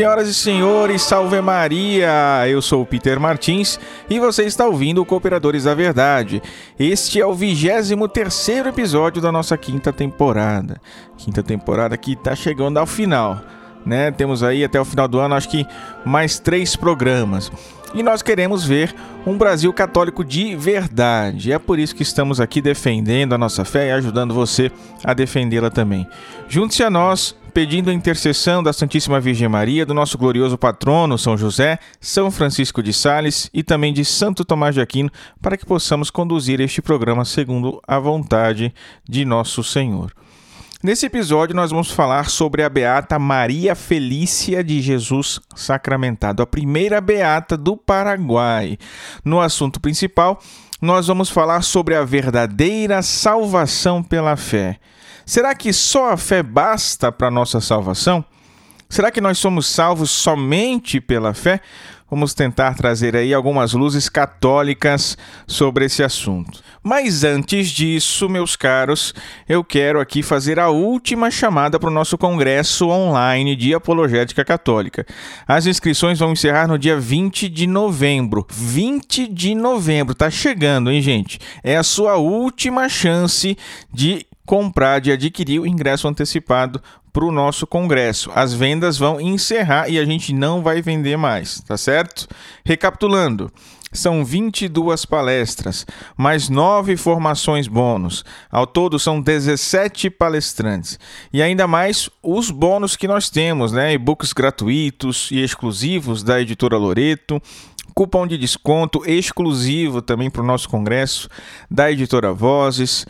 Senhoras e senhores, salve Maria! Eu sou o Peter Martins e você está ouvindo o Cooperadores da Verdade. Este é o 23 episódio da nossa quinta temporada. Quinta temporada que está chegando ao final, né? Temos aí até o final do ano, acho que mais três programas. E nós queremos ver um Brasil católico de verdade. É por isso que estamos aqui defendendo a nossa fé e ajudando você a defendê-la também. Junte-se a nós pedindo a intercessão da Santíssima Virgem Maria, do nosso glorioso patrono São José, São Francisco de Sales e também de Santo Tomás de Aquino, para que possamos conduzir este programa segundo a vontade de nosso Senhor. Nesse episódio, nós vamos falar sobre a Beata Maria Felícia de Jesus Sacramentado, a primeira Beata do Paraguai. No assunto principal, nós vamos falar sobre a verdadeira salvação pela fé. Será que só a fé basta para nossa salvação? Será que nós somos salvos somente pela fé? Vamos tentar trazer aí algumas luzes católicas sobre esse assunto. Mas antes disso, meus caros, eu quero aqui fazer a última chamada para o nosso congresso online de apologética católica. As inscrições vão encerrar no dia 20 de novembro. 20 de novembro, tá chegando, hein, gente? É a sua última chance de comprar, de adquirir o ingresso antecipado para o nosso congresso. As vendas vão encerrar e a gente não vai vender mais, tá certo? Recapitulando. São 22 palestras, mais 9 formações bônus. Ao todo são 17 palestrantes. E ainda mais os bônus que nós temos, né? E-books gratuitos e exclusivos da editora Loreto, cupom de desconto exclusivo também para o nosso congresso da editora Vozes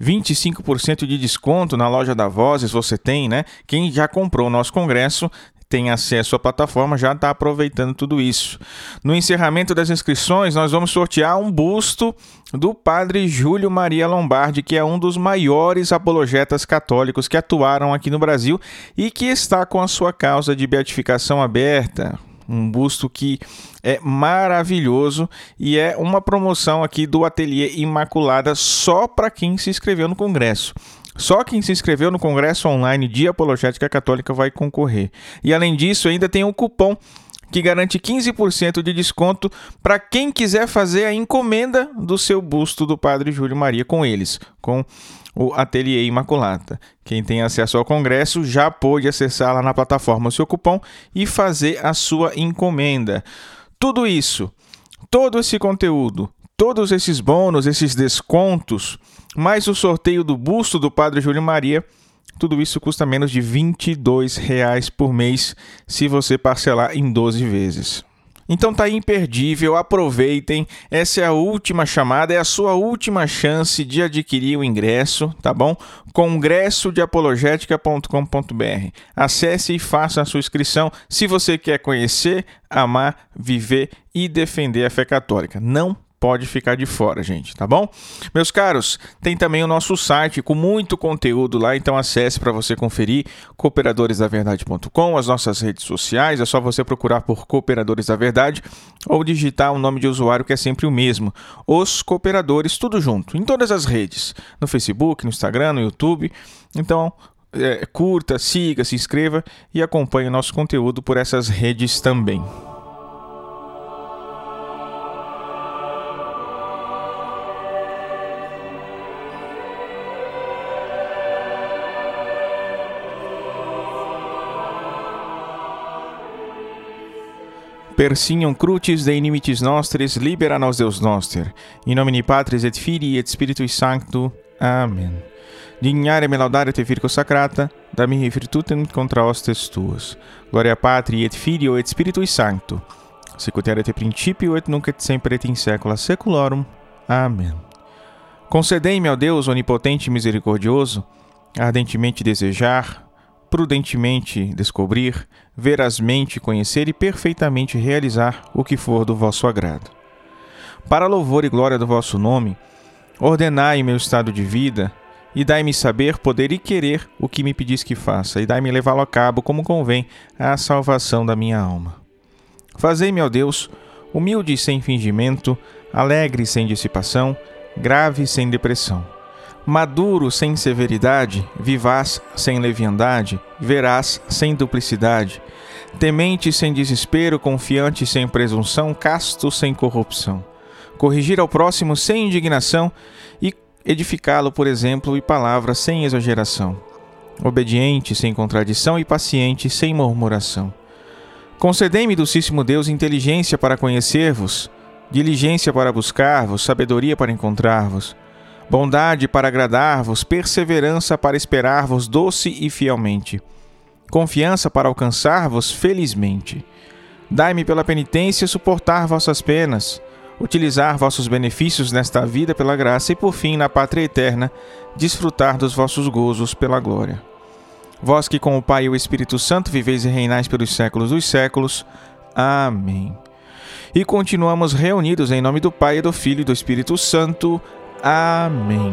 25% de desconto na loja da Vozes você tem, né? Quem já comprou o nosso congresso tem acesso à plataforma já está aproveitando tudo isso. No encerramento das inscrições, nós vamos sortear um busto do padre Júlio Maria Lombardi, que é um dos maiores apologetas católicos que atuaram aqui no Brasil e que está com a sua causa de beatificação aberta um busto que é maravilhoso e é uma promoção aqui do Ateliê Imaculada só para quem se inscreveu no congresso. Só quem se inscreveu no congresso online de Apologética Católica vai concorrer. E além disso, ainda tem um cupom que garante 15% de desconto para quem quiser fazer a encomenda do seu busto do Padre Júlio Maria com eles, com o Ateliê Imaculata. Quem tem acesso ao congresso já pôde acessar lá na plataforma o seu cupom e fazer a sua encomenda. Tudo isso, todo esse conteúdo, todos esses bônus, esses descontos, mais o sorteio do busto do Padre Júlio Maria, tudo isso custa menos de 22 reais por mês se você parcelar em 12 vezes. Então tá imperdível, aproveitem. Essa é a última chamada, é a sua última chance de adquirir o ingresso, tá bom? congressodeapologética.com.br. Acesse e faça a sua inscrição se você quer conhecer, amar, viver e defender a fé católica. Não pode ficar de fora, gente, tá bom? Meus caros, tem também o nosso site com muito conteúdo lá, então acesse para você conferir cooperadoresdaverdade.com, as nossas redes sociais, é só você procurar por Cooperadores da Verdade ou digitar o um nome de usuário que é sempre o mesmo, Os Cooperadores, tudo junto, em todas as redes, no Facebook, no Instagram, no YouTube. Então, é, curta, siga, se inscreva e acompanhe o nosso conteúdo por essas redes também. Persignum crucis de inimitis nostris, libera nos Deus noster. In nomine Patris et Filii et Spiritui Sancto. Amen. Dignare me laudare te Virgo Sacrata, da mihi virtutem contra hostes tuas. Gloria Patri et Filio et Spiritui Sancto. Sicut et principio et nunc et sempre et in saecula saeculorum. Amen. Concedei-me, ó Deus onipotente e misericordioso, ardentemente desejar, prudentemente descobrir, verazmente conhecer e perfeitamente realizar o que for do vosso agrado. Para louvor e glória do vosso nome, ordenai meu estado de vida, e dai-me saber, poder e querer o que me pedis que faça, e dai-me levá-lo a cabo como convém à salvação da minha alma. Fazei-me, ó Deus, humilde sem fingimento, alegre sem dissipação, grave sem depressão maduro sem severidade, vivaz sem leviandade, veraz sem duplicidade, temente sem desespero, confiante sem presunção, casto sem corrupção. Corrigir ao próximo sem indignação e edificá-lo, por exemplo, e palavras sem exageração. Obediente sem contradição e paciente sem murmuração. Concedei-me, docíssimo Deus, inteligência para conhecer-vos, diligência para buscar-vos, sabedoria para encontrar-vos, bondade para agradar-vos, perseverança para esperar-vos doce e fielmente confiança para alcançar-vos felizmente. Dai-me pela penitência suportar vossas penas, utilizar vossos benefícios nesta vida pela graça e, por fim, na pátria eterna, desfrutar dos vossos gozos pela glória. Vós que com o Pai e o Espírito Santo viveis e reinais pelos séculos dos séculos. Amém. E continuamos reunidos em nome do Pai, e do Filho e do Espírito Santo. Amém.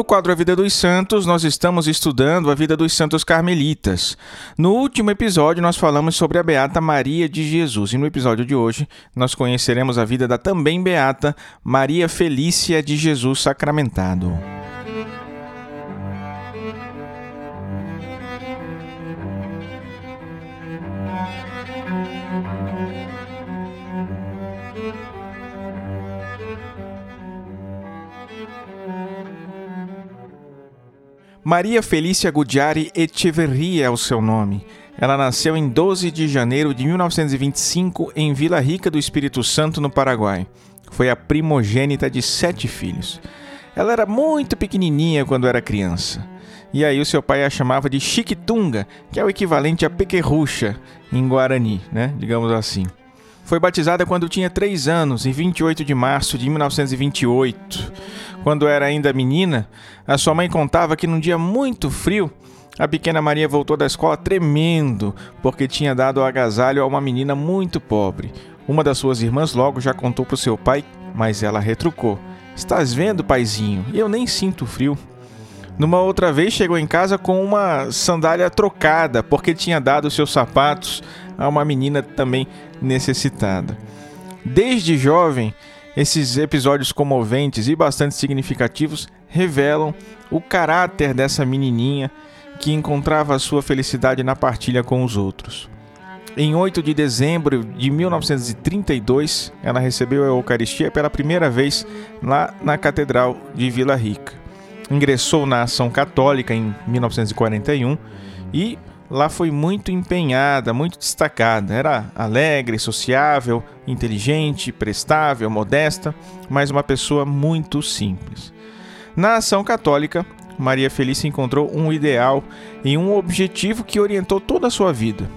No quadro A Vida dos Santos, nós estamos estudando a vida dos santos carmelitas. No último episódio, nós falamos sobre a Beata Maria de Jesus, e no episódio de hoje, nós conheceremos a vida da também Beata Maria Felícia de Jesus Sacramentado. Maria Felícia Gudiari Echeverria é o seu nome. Ela nasceu em 12 de janeiro de 1925 em Vila Rica do Espírito Santo, no Paraguai. Foi a primogênita de sete filhos. Ela era muito pequenininha quando era criança. E aí o seu pai a chamava de Chiquitunga, que é o equivalente a pequerrucha em Guarani, né? Digamos assim. Foi batizada quando tinha 3 anos, em 28 de março de 1928. Quando era ainda menina, a sua mãe contava que num dia muito frio, a pequena Maria voltou da escola tremendo, porque tinha dado o agasalho a uma menina muito pobre. Uma das suas irmãs logo já contou para o seu pai, mas ela retrucou: Estás vendo, paizinho? Eu nem sinto frio. Numa outra vez chegou em casa com uma sandália trocada, porque tinha dado seus sapatos a uma menina também necessitada. Desde jovem, esses episódios comoventes e bastante significativos revelam o caráter dessa menininha que encontrava sua felicidade na partilha com os outros. Em 8 de dezembro de 1932, ela recebeu a Eucaristia pela primeira vez lá na Catedral de Vila Rica. Ingressou na Ação Católica em 1941 e lá foi muito empenhada, muito destacada. Era alegre, sociável, inteligente, prestável, modesta, mas uma pessoa muito simples. Na ação católica, Maria Felícia encontrou um ideal e um objetivo que orientou toda a sua vida.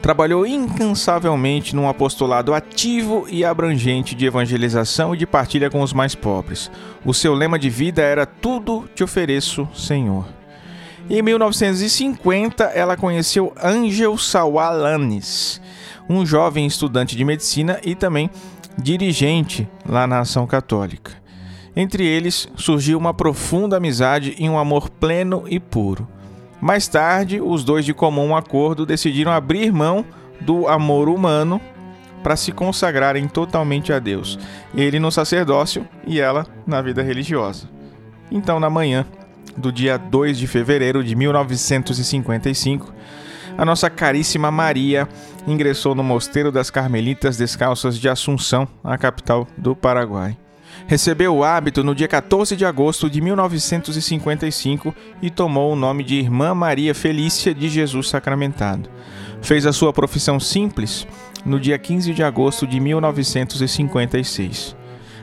Trabalhou incansavelmente num apostolado ativo e abrangente de evangelização e de partilha com os mais pobres. O seu lema de vida era: Tudo te ofereço, Senhor. Em 1950, ela conheceu Angel Sawalanes, um jovem estudante de medicina e também dirigente lá na Ação Católica. Entre eles surgiu uma profunda amizade e um amor pleno e puro. Mais tarde, os dois, de comum acordo, decidiram abrir mão do amor humano para se consagrarem totalmente a Deus, ele no sacerdócio e ela na vida religiosa. Então, na manhã do dia 2 de fevereiro de 1955, a nossa caríssima Maria ingressou no Mosteiro das Carmelitas Descalças de Assunção, a capital do Paraguai. Recebeu o hábito no dia 14 de agosto de 1955 e tomou o nome de Irmã Maria Felícia de Jesus Sacramentado. Fez a sua profissão simples no dia 15 de agosto de 1956.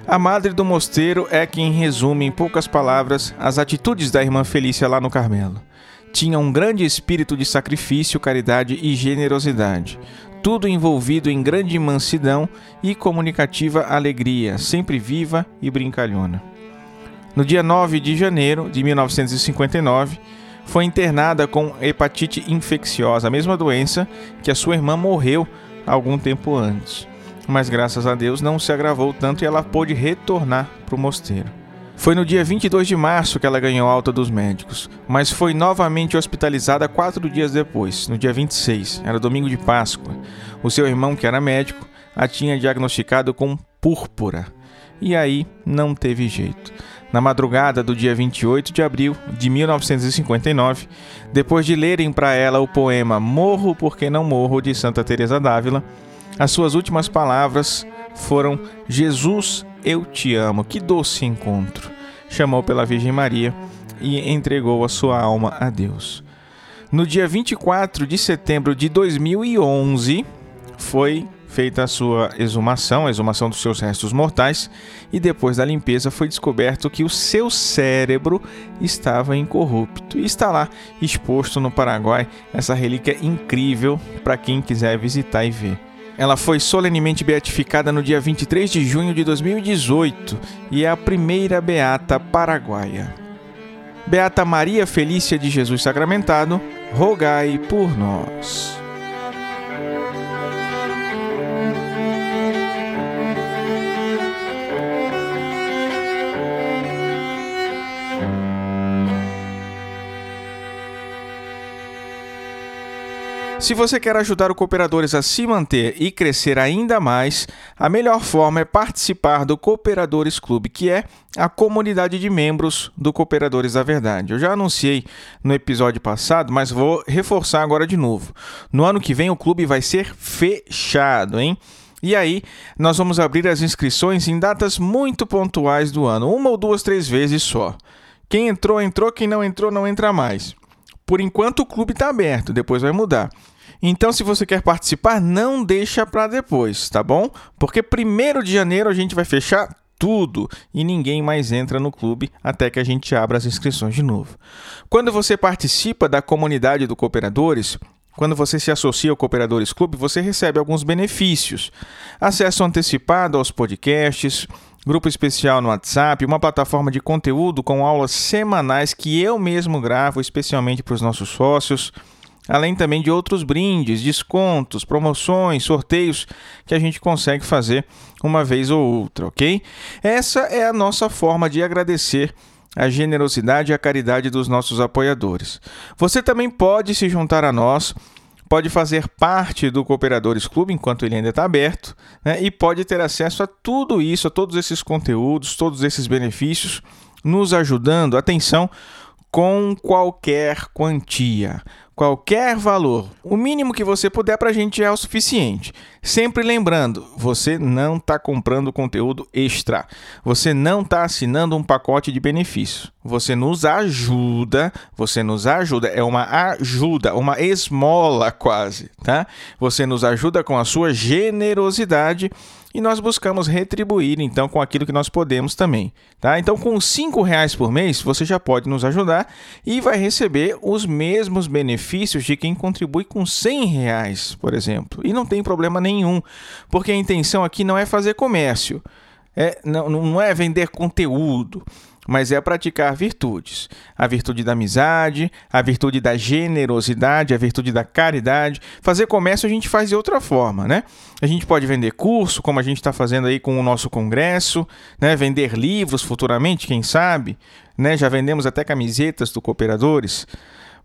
A madre do mosteiro é quem resume em poucas palavras as atitudes da irmã Felícia lá no Carmelo. Tinha um grande espírito de sacrifício, caridade e generosidade, tudo envolvido em grande mansidão e comunicativa alegria, sempre viva e brincalhona. No dia 9 de janeiro de 1959, foi internada com hepatite infecciosa, a mesma doença que a sua irmã morreu algum tempo antes mas graças a Deus não se agravou tanto e ela pôde retornar para o mosteiro. Foi no dia 22 de março que ela ganhou alta dos médicos, mas foi novamente hospitalizada quatro dias depois, no dia 26, era domingo de Páscoa. O seu irmão, que era médico, a tinha diagnosticado com púrpura. E aí não teve jeito. Na madrugada do dia 28 de abril de 1959, depois de lerem para ela o poema Morro porque não morro de Santa Teresa d'Ávila, as suas últimas palavras foram: Jesus, eu te amo. Que doce encontro. Chamou pela Virgem Maria e entregou a sua alma a Deus. No dia 24 de setembro de 2011, foi feita a sua exumação, a exumação dos seus restos mortais, e depois da limpeza foi descoberto que o seu cérebro estava incorrupto. E está lá exposto no Paraguai essa relíquia incrível para quem quiser visitar e ver. Ela foi solenemente beatificada no dia 23 de junho de 2018 e é a primeira beata paraguaia. Beata Maria Felícia de Jesus Sacramentado, rogai por nós. Se você quer ajudar o Cooperadores a se manter e crescer ainda mais, a melhor forma é participar do Cooperadores Clube, que é a comunidade de membros do Cooperadores da Verdade. Eu já anunciei no episódio passado, mas vou reforçar agora de novo. No ano que vem o clube vai ser fechado, hein? E aí, nós vamos abrir as inscrições em datas muito pontuais do ano, uma ou duas, três vezes só. Quem entrou, entrou, quem não entrou, não entra mais. Por enquanto o clube está aberto, depois vai mudar. Então, se você quer participar, não deixa para depois, tá bom? Porque primeiro de janeiro a gente vai fechar tudo e ninguém mais entra no clube até que a gente abra as inscrições de novo. Quando você participa da comunidade do Cooperadores, quando você se associa ao Cooperadores Clube, você recebe alguns benefícios: acesso antecipado aos podcasts, grupo especial no WhatsApp, uma plataforma de conteúdo com aulas semanais que eu mesmo gravo especialmente para os nossos sócios além também de outros brindes, descontos, promoções, sorteios que a gente consegue fazer uma vez ou outra, ok? Essa é a nossa forma de agradecer a generosidade e a caridade dos nossos apoiadores. Você também pode se juntar a nós, pode fazer parte do Cooperadores Clube enquanto ele ainda está aberto, né? e pode ter acesso a tudo isso, a todos esses conteúdos, todos esses benefícios, nos ajudando, atenção, com qualquer quantia qualquer valor. O mínimo que você puder para a gente é o suficiente. Sempre lembrando, você não está comprando conteúdo extra. Você não está assinando um pacote de benefício. Você nos ajuda, você nos ajuda, é uma ajuda, uma esmola quase, tá? Você nos ajuda com a sua generosidade e nós buscamos retribuir então com aquilo que nós podemos também, tá? Então com cinco reais por mês você já pode nos ajudar e vai receber os mesmos benefícios de quem contribui com cem reais, por exemplo. E não tem problema nenhum, porque a intenção aqui não é fazer comércio, é, não, não é vender conteúdo mas é praticar virtudes. A virtude da amizade, a virtude da generosidade, a virtude da caridade. Fazer comércio a gente faz de outra forma, né? A gente pode vender curso, como a gente está fazendo aí com o nosso congresso, né? Vender livros futuramente, quem sabe, né? Já vendemos até camisetas do Cooperadores.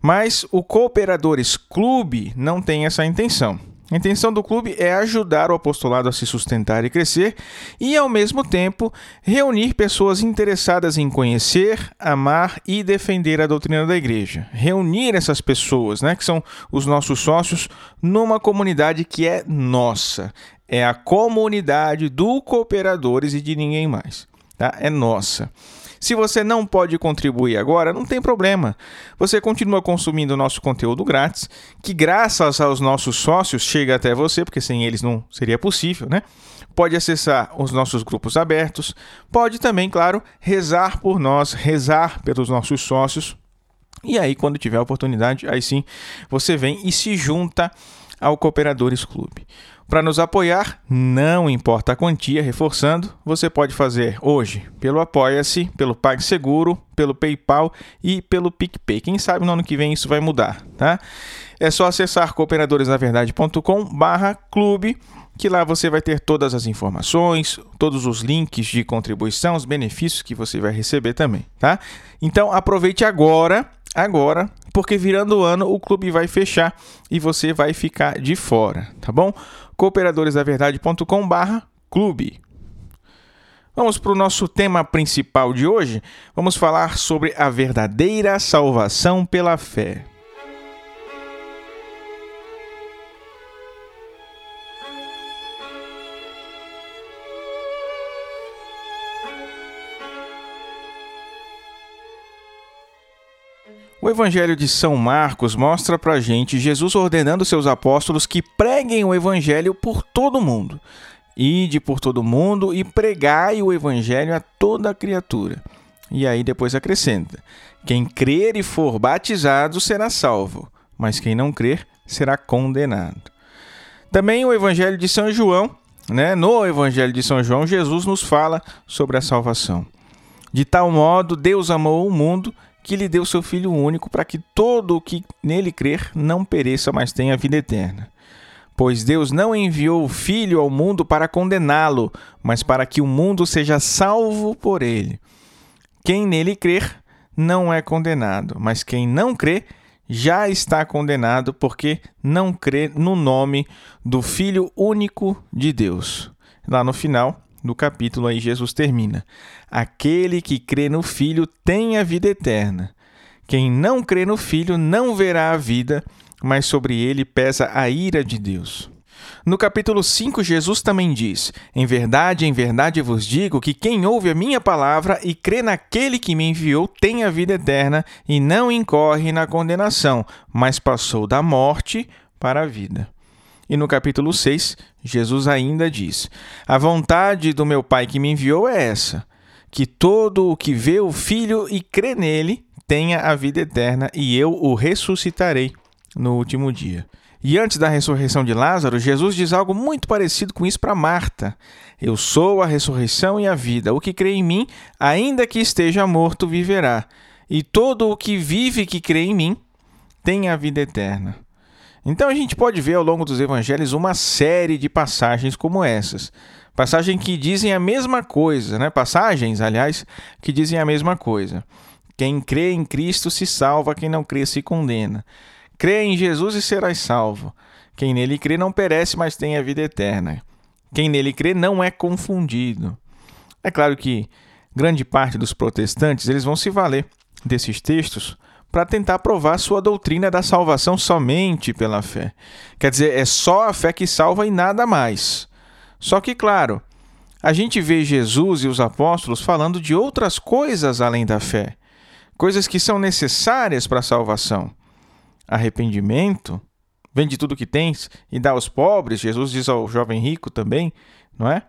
Mas o Cooperadores Clube não tem essa intenção. A intenção do clube é ajudar o apostolado a se sustentar e crescer e, ao mesmo tempo, reunir pessoas interessadas em conhecer, amar e defender a doutrina da igreja. Reunir essas pessoas, né, que são os nossos sócios, numa comunidade que é nossa. É a comunidade do Cooperadores e de ninguém mais. Tá? É nossa. Se você não pode contribuir agora, não tem problema. Você continua consumindo o nosso conteúdo grátis, que graças aos nossos sócios chega até você, porque sem eles não seria possível, né? Pode acessar os nossos grupos abertos, pode também, claro, rezar por nós, rezar pelos nossos sócios. E aí, quando tiver oportunidade, aí sim você vem e se junta ao Cooperadores Clube. Para nos apoiar, não importa a quantia, reforçando, você pode fazer hoje pelo Apoia-se, pelo PagSeguro, pelo PayPal e pelo PicPay. Quem sabe no ano que vem isso vai mudar, tá? É só acessar cooperadoresnaverdade.com barra clube, que lá você vai ter todas as informações, todos os links de contribuição, os benefícios que você vai receber também, tá? Então aproveite agora agora, porque virando o ano o clube vai fechar e você vai ficar de fora, tá bom? cooperadoresdaverdade.com/clube. Vamos para o nosso tema principal de hoje. Vamos falar sobre a verdadeira salvação pela fé. O Evangelho de São Marcos mostra pra gente Jesus ordenando seus apóstolos que preguem o Evangelho por todo mundo. Ide por todo mundo e pregai o Evangelho a toda criatura. E aí depois acrescenta: quem crer e for batizado será salvo, mas quem não crer será condenado. Também o Evangelho de São João, né? No Evangelho de São João, Jesus nos fala sobre a salvação. De tal modo, Deus amou o mundo que lhe deu seu Filho único, para que todo o que nele crer não pereça, mas tenha vida eterna. Pois Deus não enviou o Filho ao mundo para condená-lo, mas para que o mundo seja salvo por ele. Quem nele crer não é condenado, mas quem não crê já está condenado, porque não crê no nome do Filho único de Deus. Lá no final, no capítulo aí Jesus termina: Aquele que crê no Filho tem a vida eterna. Quem não crê no Filho não verá a vida, mas sobre ele pesa a ira de Deus. No capítulo 5, Jesus também diz: Em verdade, em verdade vos digo que quem ouve a minha palavra e crê naquele que me enviou tem a vida eterna e não incorre na condenação, mas passou da morte para a vida. E no capítulo 6, Jesus ainda diz: A vontade do meu Pai que me enviou é essa, que todo o que vê o Filho e crê nele tenha a vida eterna, e eu o ressuscitarei no último dia. E antes da ressurreição de Lázaro, Jesus diz algo muito parecido com isso para Marta: Eu sou a ressurreição e a vida. O que crê em mim, ainda que esteja morto, viverá. E todo o que vive que crê em mim tem a vida eterna. Então a gente pode ver ao longo dos evangelhos uma série de passagens como essas. Passagens que dizem a mesma coisa, né? Passagens, aliás, que dizem a mesma coisa. Quem crê em Cristo se salva, quem não crê se condena. Crê em Jesus e serás salvo. Quem nele crê não perece, mas tem a vida eterna. Quem nele crê não é confundido. É claro que grande parte dos protestantes eles vão se valer desses textos para tentar provar sua doutrina da salvação somente pela fé. Quer dizer, é só a fé que salva e nada mais. Só que, claro, a gente vê Jesus e os apóstolos falando de outras coisas além da fé, coisas que são necessárias para a salvação. Arrependimento, vende tudo que tens e dá aos pobres, Jesus diz ao jovem rico também, não é?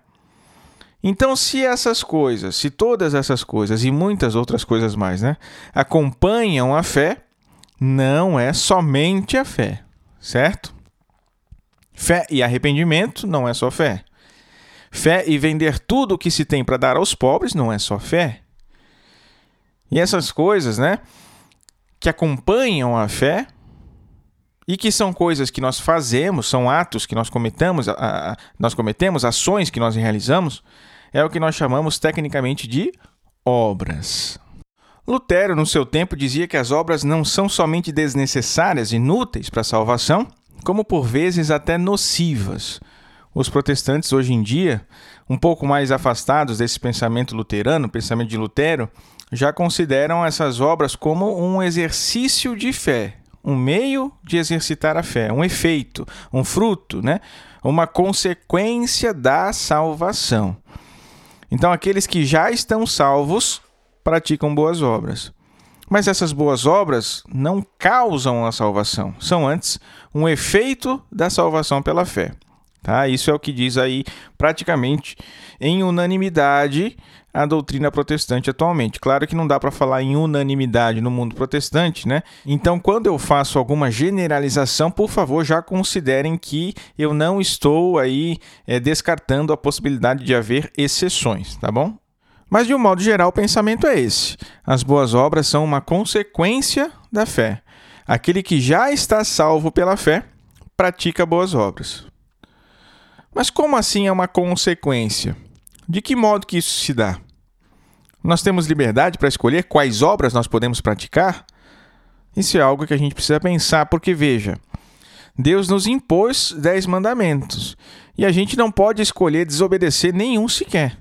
Então, se essas coisas, se todas essas coisas e muitas outras coisas mais, né, acompanham a fé, não é somente a fé, certo? Fé e arrependimento não é só fé. Fé e vender tudo o que se tem para dar aos pobres não é só fé. E essas coisas, né, que acompanham a fé e que são coisas que nós fazemos, são atos que nós cometemos, a, a, nós cometemos, ações que nós realizamos, é o que nós chamamos tecnicamente de obras. Lutero, no seu tempo, dizia que as obras não são somente desnecessárias, inúteis para a salvação, como por vezes até nocivas. Os protestantes, hoje em dia, um pouco mais afastados desse pensamento luterano, pensamento de Lutero, já consideram essas obras como um exercício de fé, um meio de exercitar a fé, um efeito, um fruto, né? uma consequência da salvação. Então, aqueles que já estão salvos praticam boas obras. Mas essas boas obras não causam a salvação, são antes um efeito da salvação pela fé. Tá? Isso é o que diz aí praticamente em unanimidade a doutrina protestante atualmente. Claro que não dá para falar em unanimidade no mundo protestante, né? Então, quando eu faço alguma generalização, por favor, já considerem que eu não estou aí é, descartando a possibilidade de haver exceções, tá bom? Mas de um modo geral, o pensamento é esse: as boas obras são uma consequência da fé. Aquele que já está salvo pela fé pratica boas obras. Mas como assim é uma consequência? De que modo que isso se dá? Nós temos liberdade para escolher quais obras nós podemos praticar? Isso é algo que a gente precisa pensar, porque veja, Deus nos impôs dez mandamentos e a gente não pode escolher desobedecer nenhum sequer.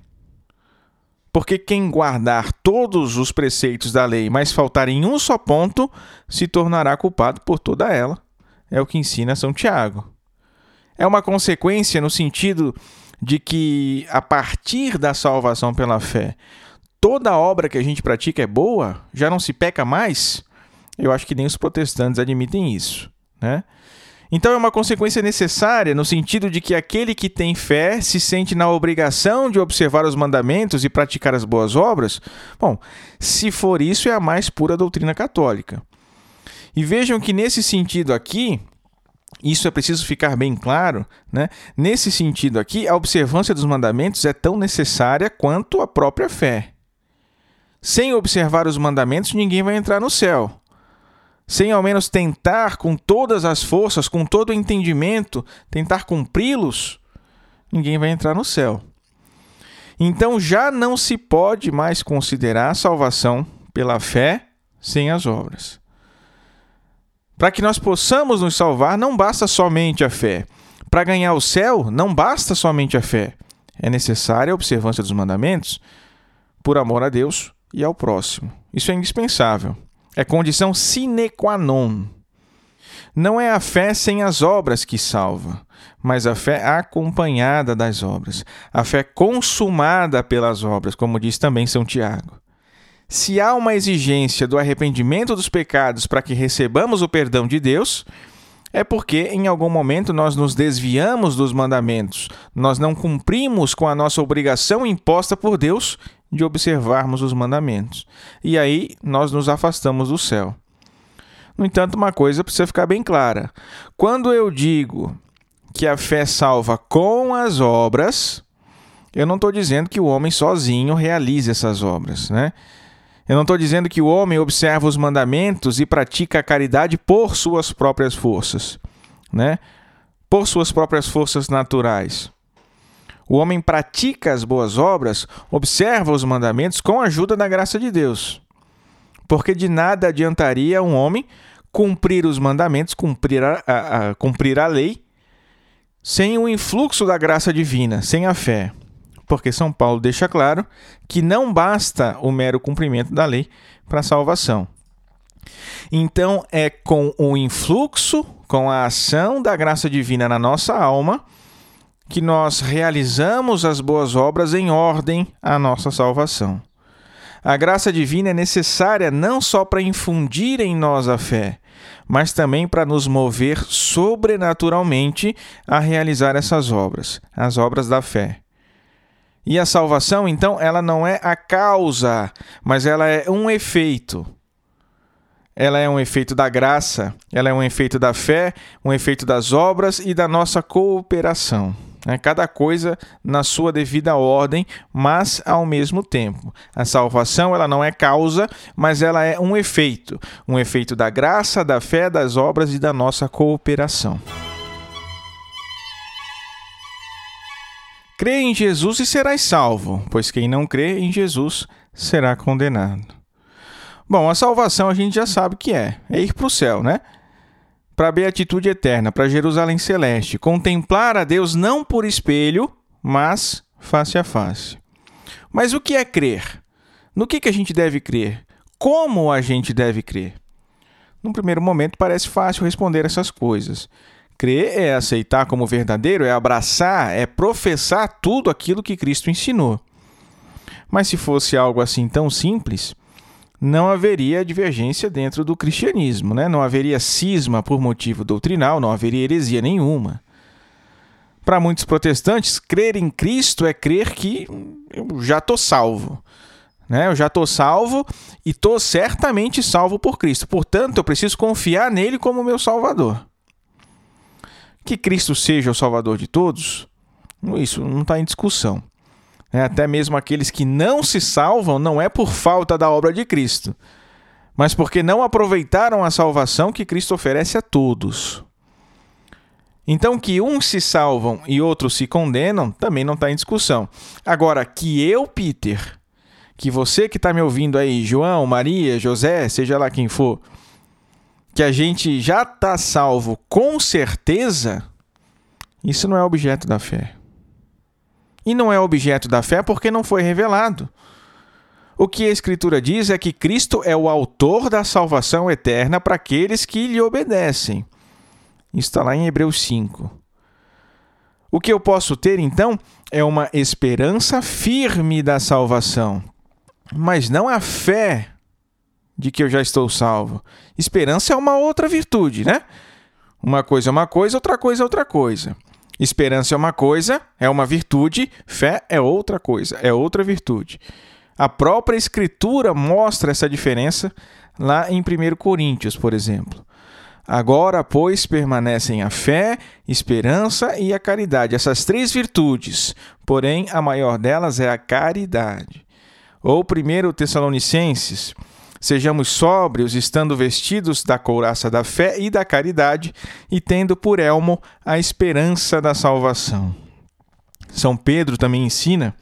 Porque quem guardar todos os preceitos da lei, mas faltar em um só ponto, se tornará culpado por toda ela. É o que ensina São Tiago. É uma consequência no sentido de que, a partir da salvação pela fé, toda obra que a gente pratica é boa, já não se peca mais? Eu acho que nem os protestantes admitem isso, né? Então é uma consequência necessária no sentido de que aquele que tem fé se sente na obrigação de observar os mandamentos e praticar as boas obras. Bom, se for isso, é a mais pura doutrina católica. E vejam que nesse sentido aqui, isso é preciso ficar bem claro, né? Nesse sentido aqui, a observância dos mandamentos é tão necessária quanto a própria fé. Sem observar os mandamentos, ninguém vai entrar no céu sem ao menos tentar com todas as forças, com todo o entendimento, tentar cumpri-los, ninguém vai entrar no céu. Então já não se pode mais considerar a salvação pela fé sem as obras. Para que nós possamos nos salvar, não basta somente a fé. Para ganhar o céu, não basta somente a fé. É necessária a observância dos mandamentos por amor a Deus e ao próximo. Isso é indispensável. É condição sine qua non. Não é a fé sem as obras que salva, mas a fé acompanhada das obras, a fé consumada pelas obras, como diz também São Tiago. Se há uma exigência do arrependimento dos pecados para que recebamos o perdão de Deus, é porque em algum momento nós nos desviamos dos mandamentos, nós não cumprimos com a nossa obrigação imposta por Deus de observarmos os mandamentos. E aí nós nos afastamos do céu. No entanto, uma coisa precisa ficar bem clara: quando eu digo que a fé salva com as obras, eu não estou dizendo que o homem sozinho realize essas obras, né? Eu não estou dizendo que o homem observa os mandamentos e pratica a caridade por suas próprias forças, né? Por suas próprias forças naturais. O homem pratica as boas obras, observa os mandamentos com a ajuda da graça de Deus. Porque de nada adiantaria um homem cumprir os mandamentos, cumprir a, a, a, cumprir a lei, sem o influxo da graça divina, sem a fé. Porque São Paulo deixa claro que não basta o mero cumprimento da lei para a salvação. Então, é com o influxo, com a ação da graça divina na nossa alma, que nós realizamos as boas obras em ordem à nossa salvação. A graça divina é necessária não só para infundir em nós a fé, mas também para nos mover sobrenaturalmente a realizar essas obras, as obras da fé. E a salvação, então, ela não é a causa, mas ela é um efeito. Ela é um efeito da graça, ela é um efeito da fé, um efeito das obras e da nossa cooperação. Né? Cada coisa na sua devida ordem, mas ao mesmo tempo. A salvação ela não é causa, mas ela é um efeito, um efeito da graça, da fé, das obras e da nossa cooperação. Crê em Jesus e serás salvo, pois quem não crê em Jesus será condenado. Bom, a salvação a gente já sabe que é, é ir para o céu, né? para a beatitude eterna, para Jerusalém celeste, contemplar a Deus não por espelho, mas face a face. Mas o que é crer? No que, que a gente deve crer? Como a gente deve crer? Num primeiro momento parece fácil responder essas coisas. Crer é aceitar como verdadeiro, é abraçar, é professar tudo aquilo que Cristo ensinou. Mas se fosse algo assim tão simples, não haveria divergência dentro do cristianismo, né? não haveria cisma por motivo doutrinal, não haveria heresia nenhuma. Para muitos protestantes, crer em Cristo é crer que eu já estou salvo. Né? Eu já estou salvo e estou certamente salvo por Cristo. Portanto, eu preciso confiar nele como meu Salvador. Que Cristo seja o Salvador de todos, isso não está em discussão. É, até mesmo aqueles que não se salvam não é por falta da obra de Cristo, mas porque não aproveitaram a salvação que Cristo oferece a todos. Então, que uns se salvam e outros se condenam, também não está em discussão. Agora, que eu, Peter, que você que está me ouvindo aí, João, Maria, José, seja lá quem for, que a gente já está salvo com certeza, isso não é objeto da fé. E não é objeto da fé porque não foi revelado. O que a Escritura diz é que Cristo é o autor da salvação eterna para aqueles que lhe obedecem. Isso está lá em Hebreus 5. O que eu posso ter, então, é uma esperança firme da salvação, mas não a fé de que eu já estou salvo. Esperança é uma outra virtude, né? Uma coisa é uma coisa, outra coisa é outra coisa. Esperança é uma coisa, é uma virtude, fé é outra coisa, é outra virtude. A própria Escritura mostra essa diferença lá em 1 Coríntios, por exemplo. Agora, pois, permanecem a fé, esperança e a caridade, essas três virtudes, porém a maior delas é a caridade. Ou 1 Tessalonicenses, sejamos sóbrios, estando vestidos da couraça da fé e da caridade, e tendo por elmo a esperança da salvação. São Pedro também ensina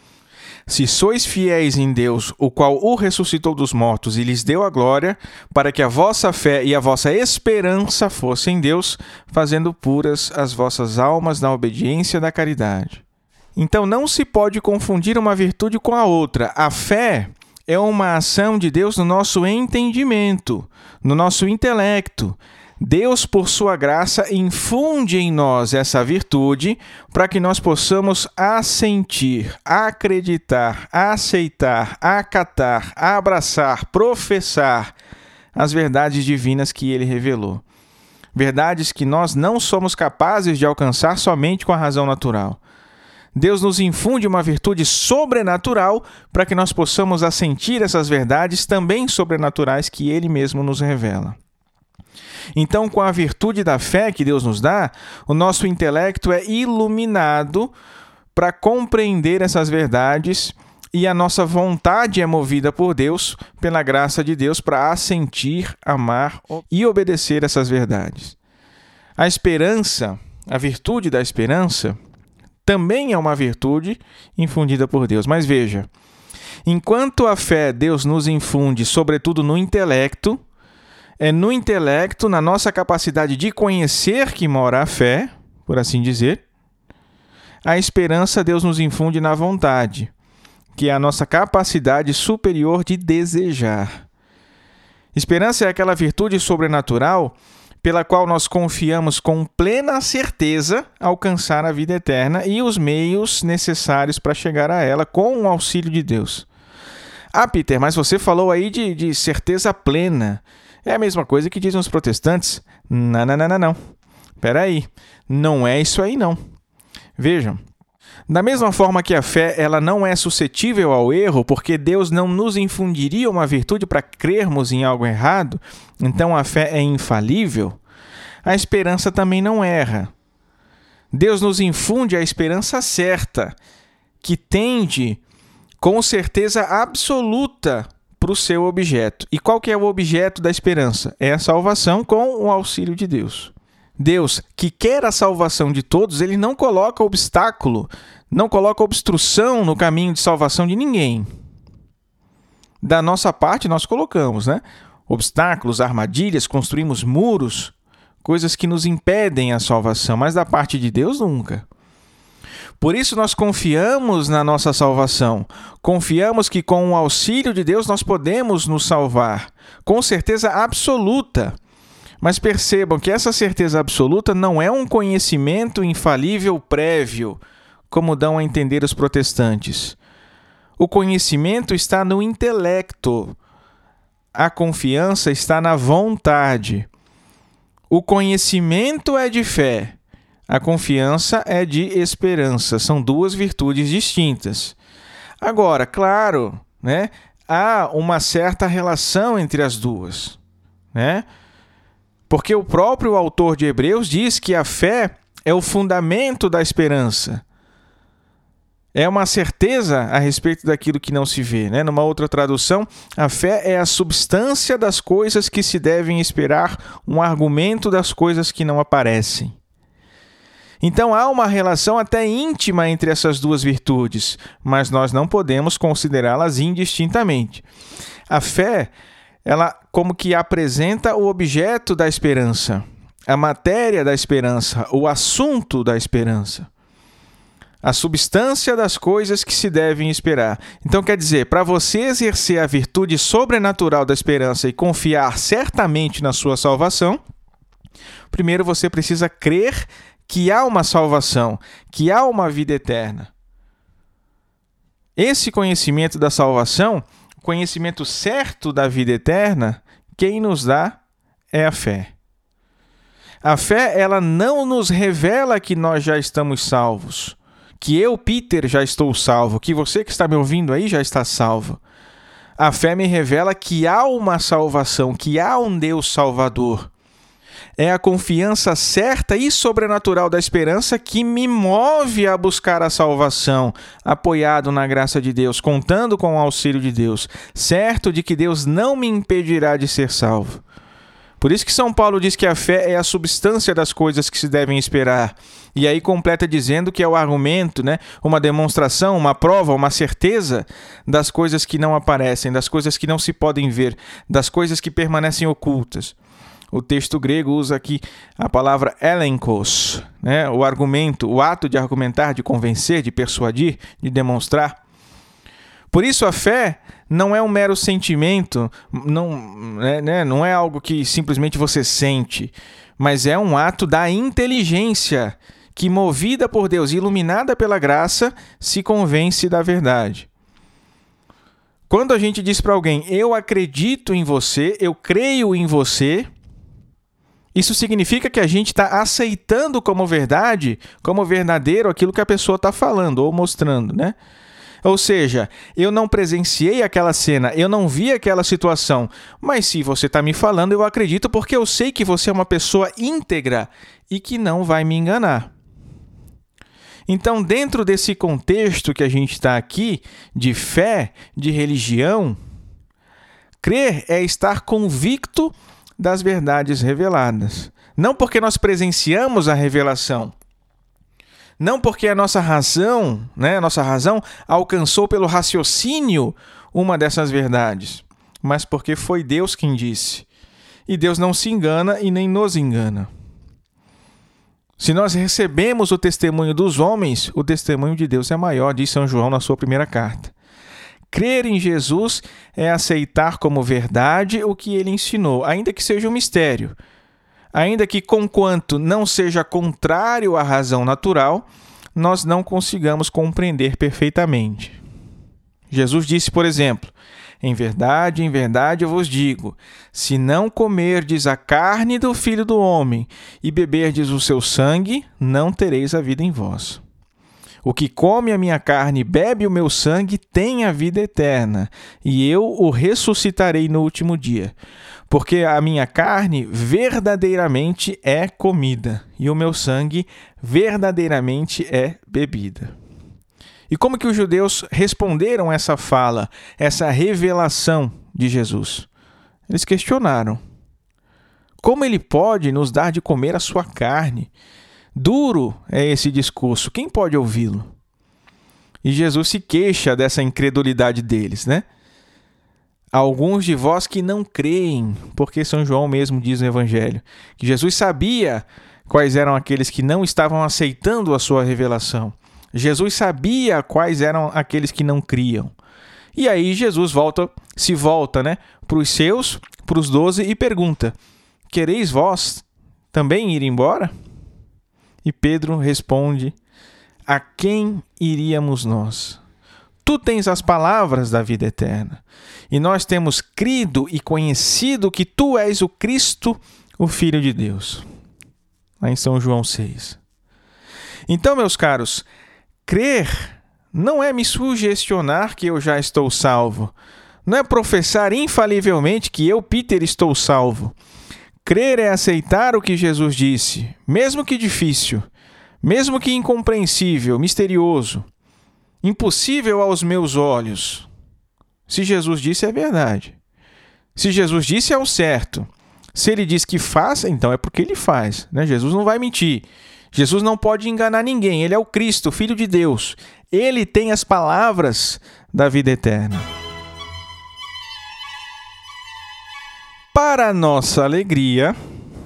se sois fiéis em Deus, o qual o ressuscitou dos mortos e lhes deu a glória, para que a vossa fé e a vossa esperança fossem Deus, fazendo puras as vossas almas na obediência da caridade. Então não se pode confundir uma virtude com a outra. A fé é uma ação de Deus no nosso entendimento, no nosso intelecto. Deus, por sua graça, infunde em nós essa virtude para que nós possamos assentir, acreditar, aceitar, acatar, abraçar, professar as verdades divinas que ele revelou. Verdades que nós não somos capazes de alcançar somente com a razão natural. Deus nos infunde uma virtude sobrenatural para que nós possamos assentir essas verdades também sobrenaturais que ele mesmo nos revela. Então, com a virtude da fé que Deus nos dá, o nosso intelecto é iluminado para compreender essas verdades e a nossa vontade é movida por Deus, pela graça de Deus, para assentir, amar e obedecer essas verdades. A esperança, a virtude da esperança, também é uma virtude infundida por Deus. Mas veja, enquanto a fé Deus nos infunde, sobretudo no intelecto, é no intelecto, na nossa capacidade de conhecer que mora a fé, por assim dizer. A esperança Deus nos infunde na vontade, que é a nossa capacidade superior de desejar. Esperança é aquela virtude sobrenatural pela qual nós confiamos com plena certeza alcançar a vida eterna e os meios necessários para chegar a ela com o auxílio de Deus. Ah, Peter, mas você falou aí de, de certeza plena. É a mesma coisa que dizem os protestantes. Não, não, não, não, não. Peraí, não é isso aí não. Vejam, da mesma forma que a fé ela não é suscetível ao erro, porque Deus não nos infundiria uma virtude para crermos em algo errado, então a fé é infalível, a esperança também não erra. Deus nos infunde a esperança certa, que tende com certeza absoluta para o seu objeto. E qual que é o objeto da esperança? É a salvação com o auxílio de Deus. Deus, que quer a salvação de todos, ele não coloca obstáculo, não coloca obstrução no caminho de salvação de ninguém. Da nossa parte, nós colocamos, né? Obstáculos, armadilhas, construímos muros, coisas que nos impedem a salvação, mas da parte de Deus, nunca. Por isso nós confiamos na nossa salvação. Confiamos que com o auxílio de Deus nós podemos nos salvar, com certeza absoluta. Mas percebam que essa certeza absoluta não é um conhecimento infalível prévio, como dão a entender os protestantes. O conhecimento está no intelecto. A confiança está na vontade. O conhecimento é de fé, a confiança é de esperança, são duas virtudes distintas. Agora, claro, né, há uma certa relação entre as duas, né? Porque o próprio autor de Hebreus diz que a fé é o fundamento da esperança. É uma certeza a respeito daquilo que não se vê. Né? Numa outra tradução, a fé é a substância das coisas que se devem esperar, um argumento das coisas que não aparecem. Então há uma relação até íntima entre essas duas virtudes, mas nós não podemos considerá-las indistintamente. A fé ela como que apresenta o objeto da esperança, a matéria da esperança, o assunto da esperança a substância das coisas que se devem esperar. Então, quer dizer, para você exercer a virtude sobrenatural da esperança e confiar certamente na sua salvação, primeiro você precisa crer que há uma salvação, que há uma vida eterna. Esse conhecimento da salvação, conhecimento certo da vida eterna, quem nos dá é a fé. A fé, ela não nos revela que nós já estamos salvos que eu, Peter, já estou salvo, que você que está me ouvindo aí já está salvo. A fé me revela que há uma salvação, que há um Deus Salvador. É a confiança certa e sobrenatural da esperança que me move a buscar a salvação, apoiado na graça de Deus, contando com o auxílio de Deus, certo de que Deus não me impedirá de ser salvo. Por isso que São Paulo diz que a fé é a substância das coisas que se devem esperar. E aí completa dizendo que é o argumento, né, uma demonstração, uma prova, uma certeza das coisas que não aparecem, das coisas que não se podem ver, das coisas que permanecem ocultas. O texto grego usa aqui a palavra elenkos, né, o argumento, o ato de argumentar, de convencer, de persuadir, de demonstrar. Por isso a fé não é um mero sentimento, não, né, né, não é algo que simplesmente você sente, mas é um ato da inteligência que, movida por Deus, iluminada pela graça, se convence da verdade. Quando a gente diz para alguém, eu acredito em você, eu creio em você, isso significa que a gente está aceitando como verdade, como verdadeiro, aquilo que a pessoa está falando ou mostrando, né? Ou seja, eu não presenciei aquela cena, eu não vi aquela situação, mas se você está me falando, eu acredito porque eu sei que você é uma pessoa íntegra e que não vai me enganar. Então, dentro desse contexto que a gente está aqui, de fé, de religião, crer é estar convicto das verdades reveladas. Não porque nós presenciamos a revelação, não porque a nossa razão, né, a nossa razão alcançou pelo raciocínio uma dessas verdades, mas porque foi Deus quem disse. E Deus não se engana e nem nos engana. Se nós recebemos o testemunho dos homens, o testemunho de Deus é maior, diz São João na sua primeira carta. Crer em Jesus é aceitar como verdade o que ele ensinou, ainda que seja um mistério ainda que conquanto não seja contrário à razão natural, nós não consigamos compreender perfeitamente. Jesus disse, por exemplo: Em verdade, em verdade eu vos digo: se não comerdes a carne do filho do homem e beberdes o seu sangue, não tereis a vida em vós. O que come a minha carne e bebe o meu sangue tem a vida eterna, e eu o ressuscitarei no último dia porque a minha carne verdadeiramente é comida e o meu sangue verdadeiramente é bebida. E como que os judeus responderam essa fala, essa revelação de Jesus? Eles questionaram: Como ele pode nos dar de comer a sua carne? Duro é esse discurso, quem pode ouvi-lo? E Jesus se queixa dessa incredulidade deles, né? alguns de vós que não creem, porque São João mesmo diz no Evangelho que Jesus sabia quais eram aqueles que não estavam aceitando a sua revelação. Jesus sabia quais eram aqueles que não criam. E aí Jesus volta, se volta, né, para os seus, para os doze e pergunta: Quereis vós também ir embora? E Pedro responde: A quem iríamos nós? Tu tens as palavras da vida eterna. E nós temos crido e conhecido que tu és o Cristo, o Filho de Deus. Lá em São João 6. Então, meus caros, crer não é me sugestionar que eu já estou salvo. Não é professar infalivelmente que eu, Peter, estou salvo. Crer é aceitar o que Jesus disse, mesmo que difícil, mesmo que incompreensível, misterioso impossível aos meus olhos. Se Jesus disse, é verdade. Se Jesus disse, é o certo. Se ele diz que faça, então é porque ele faz. Né? Jesus não vai mentir. Jesus não pode enganar ninguém. Ele é o Cristo, Filho de Deus. Ele tem as palavras da vida eterna. Para nossa alegria,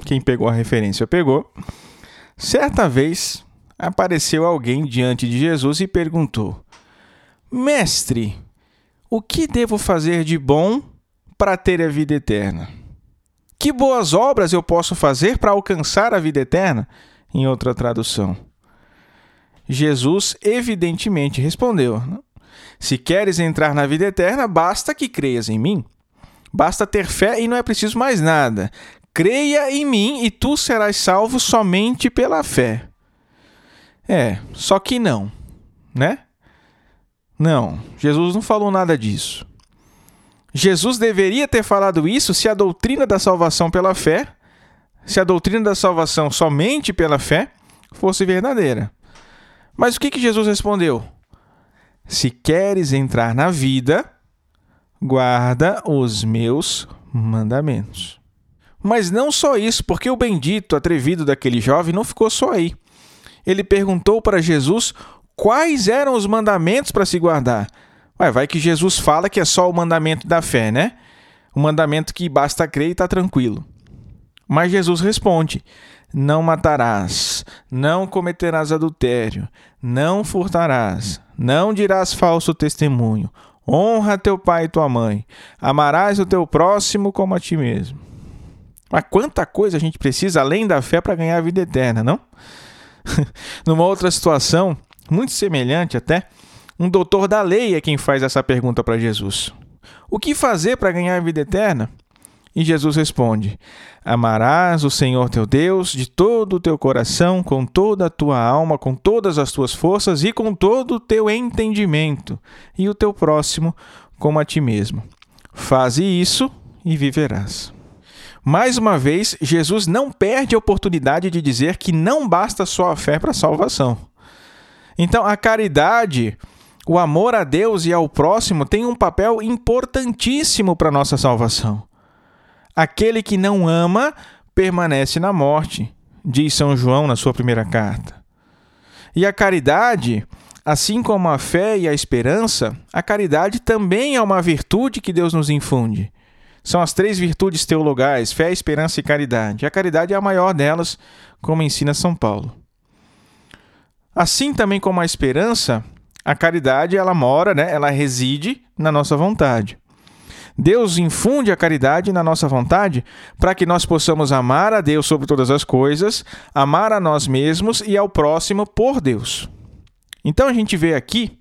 quem pegou a referência pegou. Certa vez apareceu alguém diante de Jesus e perguntou: Mestre, o que devo fazer de bom para ter a vida eterna? Que boas obras eu posso fazer para alcançar a vida eterna? Em outra tradução. Jesus evidentemente respondeu: Se queres entrar na vida eterna, basta que creias em mim. Basta ter fé e não é preciso mais nada. Creia em mim e tu serás salvo somente pela fé. É, só que não, né? Não, Jesus não falou nada disso. Jesus deveria ter falado isso se a doutrina da salvação pela fé, se a doutrina da salvação somente pela fé fosse verdadeira. Mas o que, que Jesus respondeu? Se queres entrar na vida, guarda os meus mandamentos. Mas não só isso, porque o bendito atrevido daquele jovem não ficou só aí. Ele perguntou para Jesus quais eram os mandamentos para se guardar. Ué, vai que Jesus fala que é só o mandamento da fé, né? O mandamento que basta crer e está tranquilo. Mas Jesus responde: Não matarás, não cometerás adultério, não furtarás, não dirás falso testemunho, honra teu pai e tua mãe, amarás o teu próximo como a ti mesmo. Mas quanta coisa a gente precisa além da fé para ganhar a vida eterna, não? Numa outra situação, muito semelhante até, um doutor da lei é quem faz essa pergunta para Jesus: O que fazer para ganhar a vida eterna? E Jesus responde: Amarás o Senhor teu Deus de todo o teu coração, com toda a tua alma, com todas as tuas forças e com todo o teu entendimento, e o teu próximo como a ti mesmo. Faze isso e viverás. Mais uma vez, Jesus não perde a oportunidade de dizer que não basta só a fé para a salvação. Então, a caridade, o amor a Deus e ao próximo tem um papel importantíssimo para a nossa salvação. Aquele que não ama permanece na morte, diz São João na sua primeira carta. E a caridade, assim como a fé e a esperança, a caridade também é uma virtude que Deus nos infunde. São as três virtudes teologais: fé, esperança e caridade. A caridade é a maior delas, como ensina São Paulo. Assim também como a esperança, a caridade ela mora, né? ela reside na nossa vontade. Deus infunde a caridade na nossa vontade para que nós possamos amar a Deus sobre todas as coisas, amar a nós mesmos e ao próximo por Deus. Então a gente vê aqui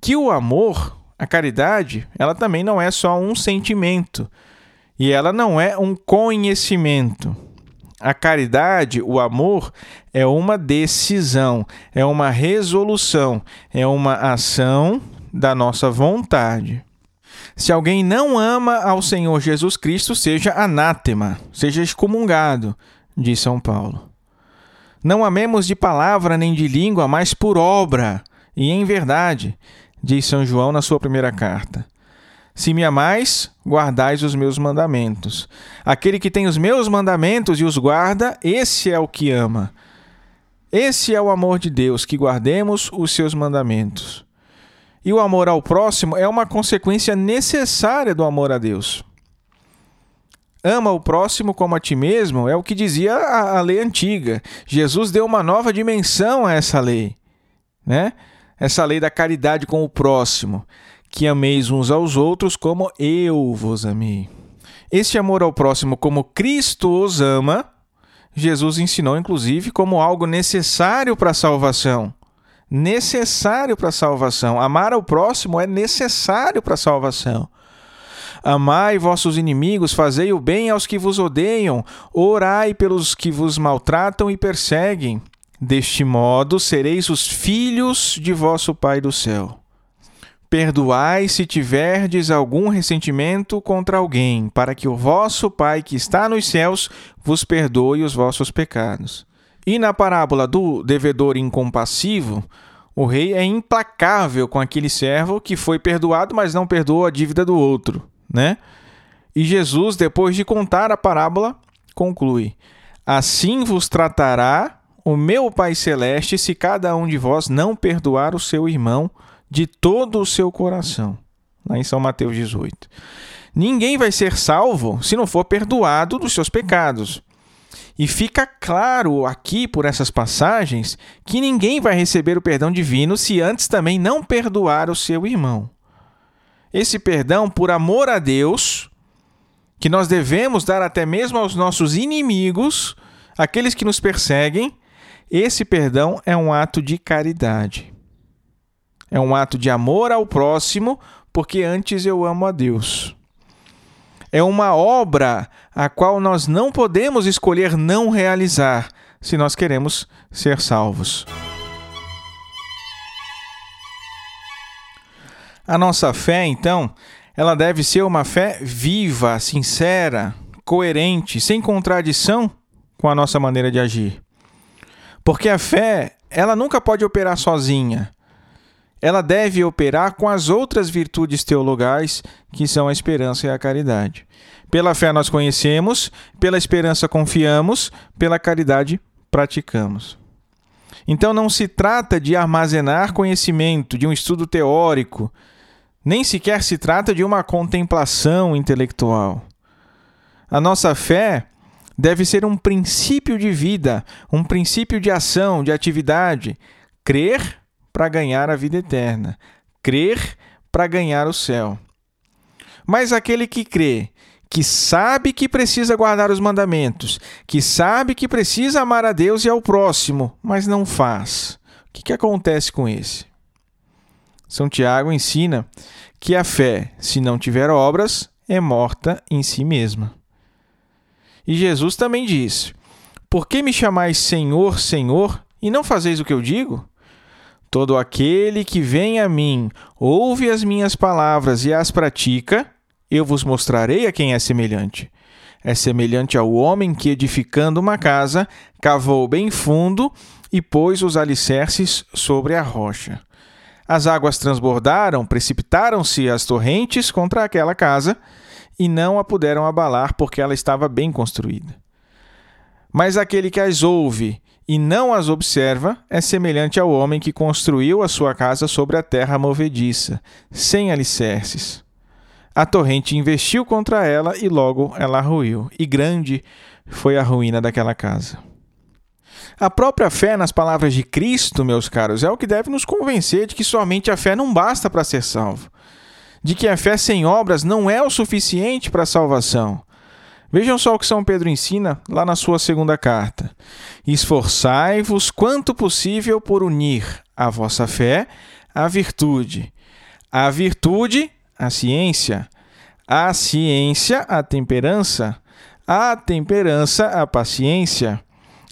que o amor a caridade, ela também não é só um sentimento e ela não é um conhecimento. A caridade, o amor, é uma decisão, é uma resolução, é uma ação da nossa vontade. Se alguém não ama ao Senhor Jesus Cristo, seja anátema, seja excomungado, diz São Paulo. Não amemos de palavra nem de língua, mas por obra e em verdade, diz São João na sua primeira carta. Se me amais, guardais os meus mandamentos. Aquele que tem os meus mandamentos e os guarda, esse é o que ama. Esse é o amor de Deus, que guardemos os seus mandamentos. E o amor ao próximo é uma consequência necessária do amor a Deus. Ama o próximo como a ti mesmo é o que dizia a, a lei antiga. Jesus deu uma nova dimensão a essa lei, né? essa lei da caridade com o próximo, que ameis uns aos outros como eu vos amei. Este amor ao próximo como Cristo os ama, Jesus ensinou inclusive como algo necessário para a salvação. Necessário para a salvação. Amar ao próximo é necessário para a salvação. Amai vossos inimigos, fazei o bem aos que vos odeiam, orai pelos que vos maltratam e perseguem. Deste modo sereis os filhos de vosso Pai do céu. Perdoai se tiverdes algum ressentimento contra alguém, para que o vosso Pai que está nos céus vos perdoe os vossos pecados. E na parábola do devedor incompassivo, o rei é implacável com aquele servo que foi perdoado, mas não perdoou a dívida do outro, né? E Jesus, depois de contar a parábola, conclui: Assim vos tratará o meu Pai Celeste se cada um de vós não perdoar o seu irmão de todo o seu coração. Lá em São Mateus 18. ninguém vai ser salvo se não for perdoado dos seus pecados. E fica claro aqui por essas passagens que ninguém vai receber o perdão divino se antes também não perdoar o seu irmão. Esse perdão, por amor a Deus, que nós devemos dar até mesmo aos nossos inimigos, aqueles que nos perseguem, esse perdão é um ato de caridade. É um ato de amor ao próximo, porque antes eu amo a Deus é uma obra a qual nós não podemos escolher não realizar se nós queremos ser salvos. A nossa fé, então, ela deve ser uma fé viva, sincera, coerente, sem contradição com a nossa maneira de agir. Porque a fé, ela nunca pode operar sozinha ela deve operar com as outras virtudes teologais, que são a esperança e a caridade. Pela fé nós conhecemos, pela esperança confiamos, pela caridade praticamos. Então não se trata de armazenar conhecimento, de um estudo teórico, nem sequer se trata de uma contemplação intelectual. A nossa fé deve ser um princípio de vida, um princípio de ação, de atividade. Crer para ganhar a vida eterna, crer para ganhar o céu. Mas aquele que crê, que sabe que precisa guardar os mandamentos, que sabe que precisa amar a Deus e ao próximo, mas não faz, o que, que acontece com esse? São Tiago ensina que a fé, se não tiver obras, é morta em si mesma. E Jesus também diz: Por que me chamais Senhor, Senhor, e não fazeis o que eu digo? Todo aquele que vem a mim, ouve as minhas palavras e as pratica, eu vos mostrarei a quem é semelhante. É semelhante ao homem que, edificando uma casa, cavou bem fundo e pôs os alicerces sobre a rocha. As águas transbordaram, precipitaram-se as torrentes contra aquela casa e não a puderam abalar porque ela estava bem construída. Mas aquele que as ouve e não as observa é semelhante ao homem que construiu a sua casa sobre a terra movediça, sem alicerces. A torrente investiu contra ela e logo ela ruiu, e grande foi a ruína daquela casa. A própria fé nas palavras de Cristo, meus caros, é o que deve nos convencer de que somente a fé não basta para ser salvo, de que a fé sem obras não é o suficiente para a salvação Vejam só o que São Pedro ensina lá na sua segunda carta. Esforçai-vos quanto possível por unir a vossa fé à virtude, a virtude a ciência, a ciência a temperança, a temperança a paciência,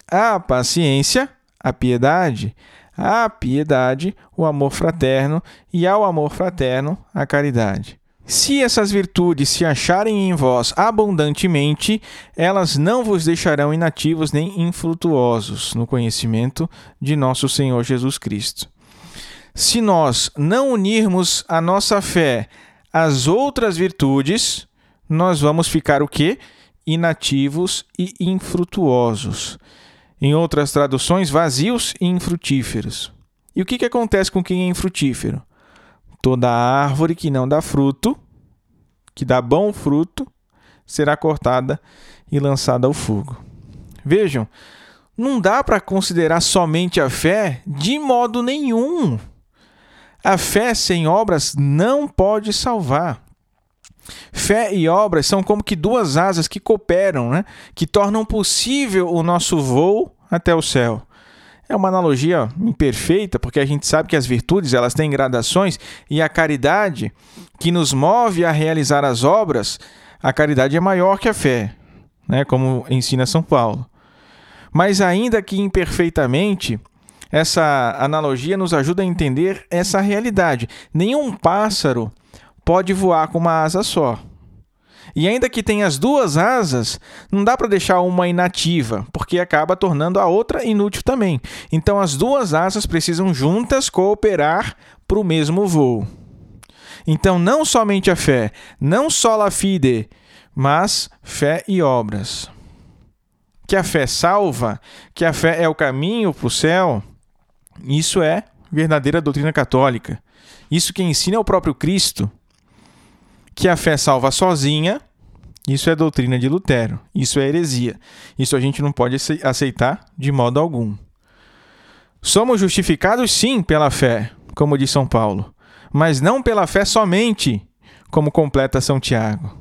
a paciência a piedade, a piedade o amor fraterno. E ao amor fraterno a caridade. Se essas virtudes se acharem em vós abundantemente, elas não vos deixarão inativos nem infrutuosos no conhecimento de nosso Senhor Jesus Cristo. Se nós não unirmos a nossa fé às outras virtudes, nós vamos ficar o quê? Inativos e infrutuosos. Em outras traduções, vazios e infrutíferos. E o que, que acontece com quem é infrutífero? Toda árvore que não dá fruto, que dá bom fruto, será cortada e lançada ao fogo. Vejam, não dá para considerar somente a fé de modo nenhum. A fé sem obras não pode salvar. Fé e obras são como que duas asas que cooperam, né? que tornam possível o nosso voo até o céu. É uma analogia imperfeita, porque a gente sabe que as virtudes elas têm gradações e a caridade que nos move a realizar as obras, a caridade é maior que a fé, né? como ensina São Paulo. Mas ainda que imperfeitamente, essa analogia nos ajuda a entender essa realidade. Nenhum pássaro pode voar com uma asa só. E ainda que tenha as duas asas, não dá para deixar uma inativa, porque acaba tornando a outra inútil também. Então as duas asas precisam juntas cooperar para o mesmo voo. Então não somente a fé, não só a fide, mas fé e obras. Que a fé salva, que a fé é o caminho para o céu, isso é verdadeira doutrina católica. Isso que ensina é o próprio Cristo que a fé salva sozinha, isso é doutrina de Lutero, isso é heresia. Isso a gente não pode aceitar de modo algum. Somos justificados sim pela fé, como diz São Paulo, mas não pela fé somente, como completa São Tiago.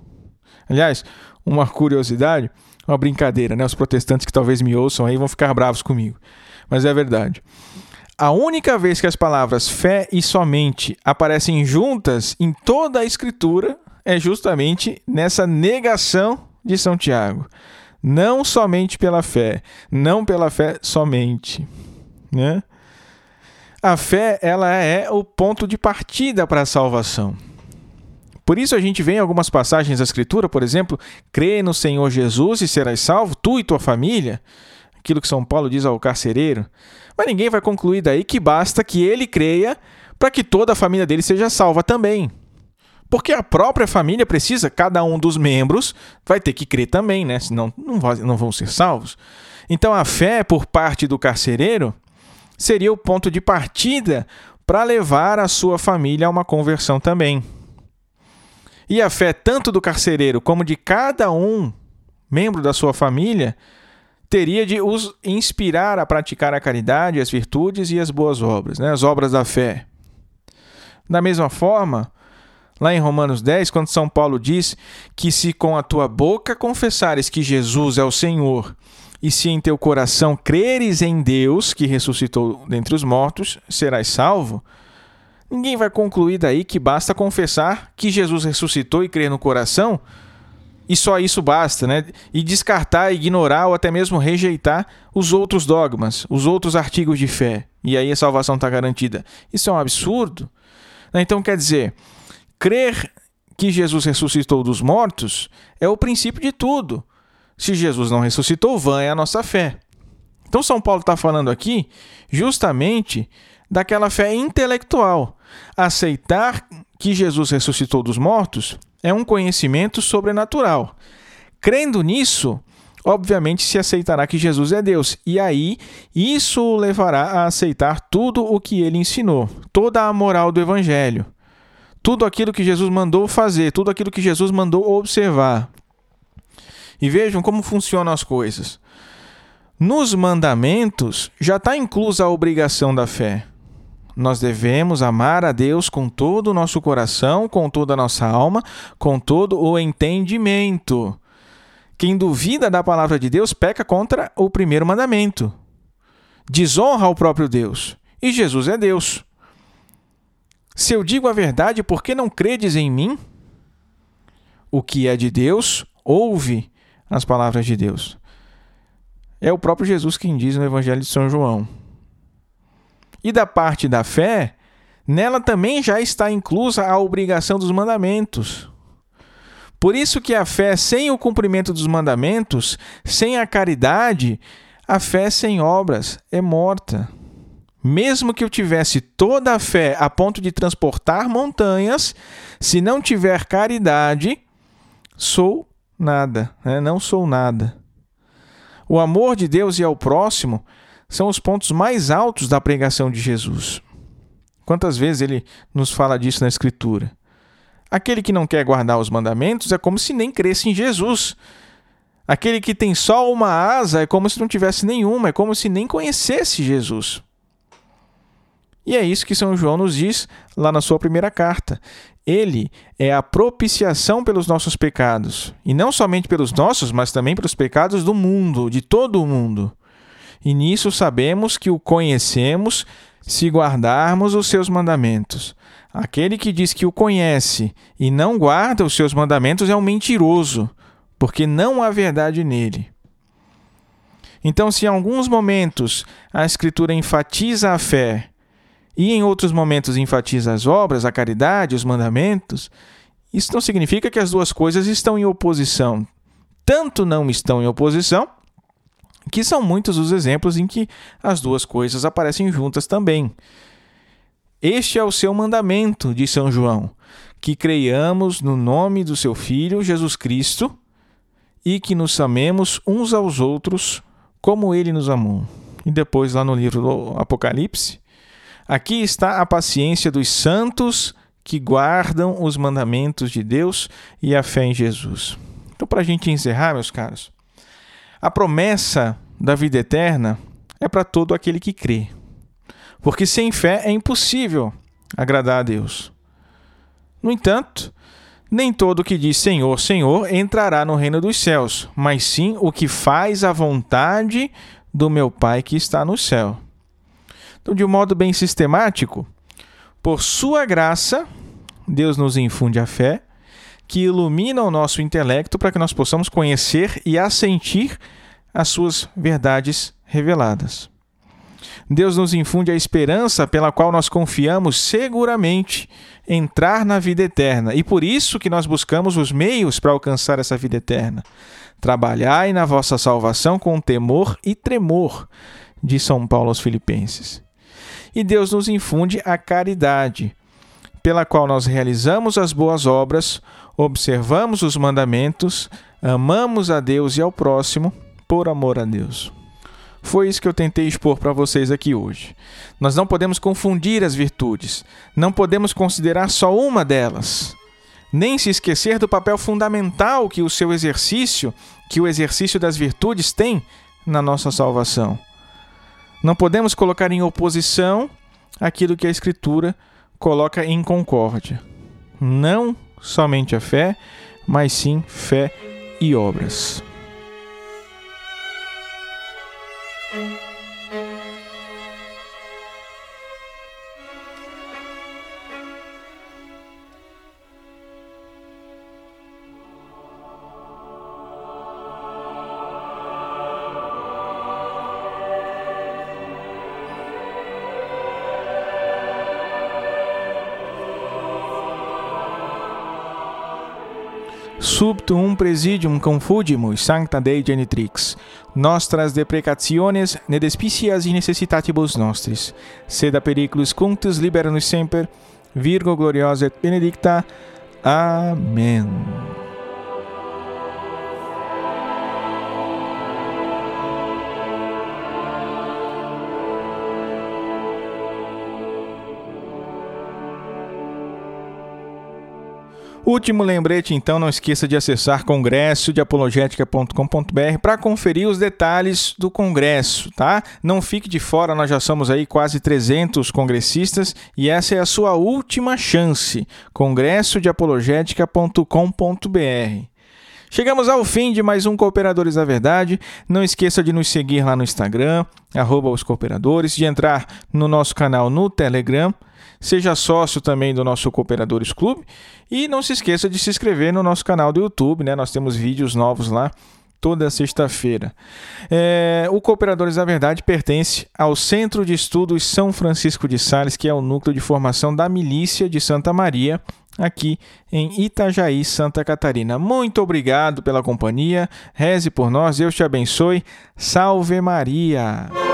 Aliás, uma curiosidade, uma brincadeira, né? Os protestantes que talvez me ouçam aí vão ficar bravos comigo, mas é verdade. A única vez que as palavras fé e somente aparecem juntas em toda a Escritura é justamente nessa negação de São Tiago. Não somente pela fé, não pela fé somente. Né? A fé ela é o ponto de partida para a salvação. Por isso a gente vê em algumas passagens da Escritura, por exemplo, crê no Senhor Jesus e serás salvo, tu e tua família. Aquilo que São Paulo diz ao carcereiro. Mas ninguém vai concluir daí que basta que ele creia para que toda a família dele seja salva também. Porque a própria família precisa, cada um dos membros vai ter que crer também, né? Senão não, não vão ser salvos. Então a fé por parte do carcereiro seria o ponto de partida para levar a sua família a uma conversão também. E a fé tanto do carcereiro como de cada um membro da sua família teria de os inspirar a praticar a caridade, as virtudes e as boas obras, né? as obras da fé. Da mesma forma, lá em Romanos 10, quando São Paulo diz que se com a tua boca confessares que Jesus é o Senhor e se em teu coração creres em Deus, que ressuscitou dentre os mortos, serás salvo. Ninguém vai concluir daí que basta confessar que Jesus ressuscitou e crer no coração, e só isso basta, né? E descartar, ignorar ou até mesmo rejeitar os outros dogmas, os outros artigos de fé. E aí a salvação está garantida. Isso é um absurdo. Então quer dizer, crer que Jesus ressuscitou dos mortos é o princípio de tudo. Se Jesus não ressuscitou, vã é a nossa fé. Então, São Paulo está falando aqui justamente daquela fé intelectual. Aceitar que Jesus ressuscitou dos mortos é um conhecimento sobrenatural. Crendo nisso, obviamente se aceitará que Jesus é Deus, e aí isso o levará a aceitar tudo o que ele ensinou, toda a moral do Evangelho, tudo aquilo que Jesus mandou fazer, tudo aquilo que Jesus mandou observar. E vejam como funcionam as coisas. Nos mandamentos já está inclusa a obrigação da fé. Nós devemos amar a Deus com todo o nosso coração, com toda a nossa alma, com todo o entendimento. Quem duvida da palavra de Deus peca contra o primeiro mandamento. Desonra o próprio Deus. E Jesus é Deus. Se eu digo a verdade, por que não credes em mim? O que é de Deus, ouve as palavras de Deus. É o próprio Jesus quem diz no Evangelho de São João. E da parte da fé, nela também já está inclusa a obrigação dos mandamentos. Por isso que a fé sem o cumprimento dos mandamentos, sem a caridade, a fé sem obras é morta. Mesmo que eu tivesse toda a fé a ponto de transportar montanhas, se não tiver caridade, sou nada, né? não sou nada. O amor de Deus e ao próximo são os pontos mais altos da pregação de Jesus. Quantas vezes ele nos fala disso na Escritura? Aquele que não quer guardar os mandamentos é como se nem cresce em Jesus. Aquele que tem só uma asa é como se não tivesse nenhuma, é como se nem conhecesse Jesus. E é isso que São João nos diz lá na sua primeira carta. Ele é a propiciação pelos nossos pecados, e não somente pelos nossos, mas também pelos pecados do mundo, de todo o mundo. E nisso sabemos que o conhecemos se guardarmos os seus mandamentos. Aquele que diz que o conhece e não guarda os seus mandamentos é um mentiroso, porque não há verdade nele. Então, se em alguns momentos a Escritura enfatiza a fé e em outros momentos enfatiza as obras, a caridade, os mandamentos, isso não significa que as duas coisas estão em oposição. Tanto não estão em oposição, que são muitos os exemplos em que as duas coisas aparecem juntas também. Este é o seu mandamento, de São João, que creiamos no nome do seu Filho Jesus Cristo e que nos amemos uns aos outros como ele nos amou. E depois, lá no livro do Apocalipse, Aqui está a paciência dos santos que guardam os mandamentos de Deus e a fé em Jesus. Então, para a gente encerrar, meus caros, a promessa da vida eterna é para todo aquele que crê. Porque sem fé é impossível agradar a Deus. No entanto, nem todo que diz Senhor, Senhor entrará no reino dos céus, mas sim o que faz a vontade do meu Pai que está no céu. Então, de um modo bem sistemático, por sua graça, Deus nos infunde a fé, que ilumina o nosso intelecto para que nós possamos conhecer e assentir as suas verdades reveladas. Deus nos infunde a esperança pela qual nós confiamos seguramente entrar na vida eterna. E por isso que nós buscamos os meios para alcançar essa vida eterna. Trabalhai na vossa salvação com temor e tremor, diz São Paulo aos Filipenses. E Deus nos infunde a caridade, pela qual nós realizamos as boas obras, observamos os mandamentos, amamos a Deus e ao próximo por amor a Deus. Foi isso que eu tentei expor para vocês aqui hoje. Nós não podemos confundir as virtudes, não podemos considerar só uma delas, nem se esquecer do papel fundamental que o seu exercício, que o exercício das virtudes tem na nossa salvação. Não podemos colocar em oposição aquilo que a Escritura coloca em concórdia. Não somente a fé, mas sim fé e obras. Subtum presidium confugimus sancta Dei genitrix, nostras deprecationes ne despicias in necessitatibus nostris, sed a periculus cunctus libera nos semper, Virgo gloriosa et benedicta. Amém. Último lembrete, então, não esqueça de acessar congressodeapologética.com.br para conferir os detalhes do congresso, tá? Não fique de fora, nós já somos aí quase 300 congressistas e essa é a sua última chance. congressodeapologética.com.br. Chegamos ao fim de mais um Cooperadores da Verdade. Não esqueça de nos seguir lá no Instagram, arroba os cooperadores, de entrar no nosso canal no Telegram Seja sócio também do nosso Cooperadores Clube e não se esqueça de se inscrever no nosso canal do YouTube, né? Nós temos vídeos novos lá toda sexta-feira. É, o Cooperadores da Verdade pertence ao Centro de Estudos São Francisco de Sales, que é o núcleo de formação da milícia de Santa Maria, aqui em Itajaí, Santa Catarina. Muito obrigado pela companhia. Reze por nós, Deus te abençoe. Salve Maria!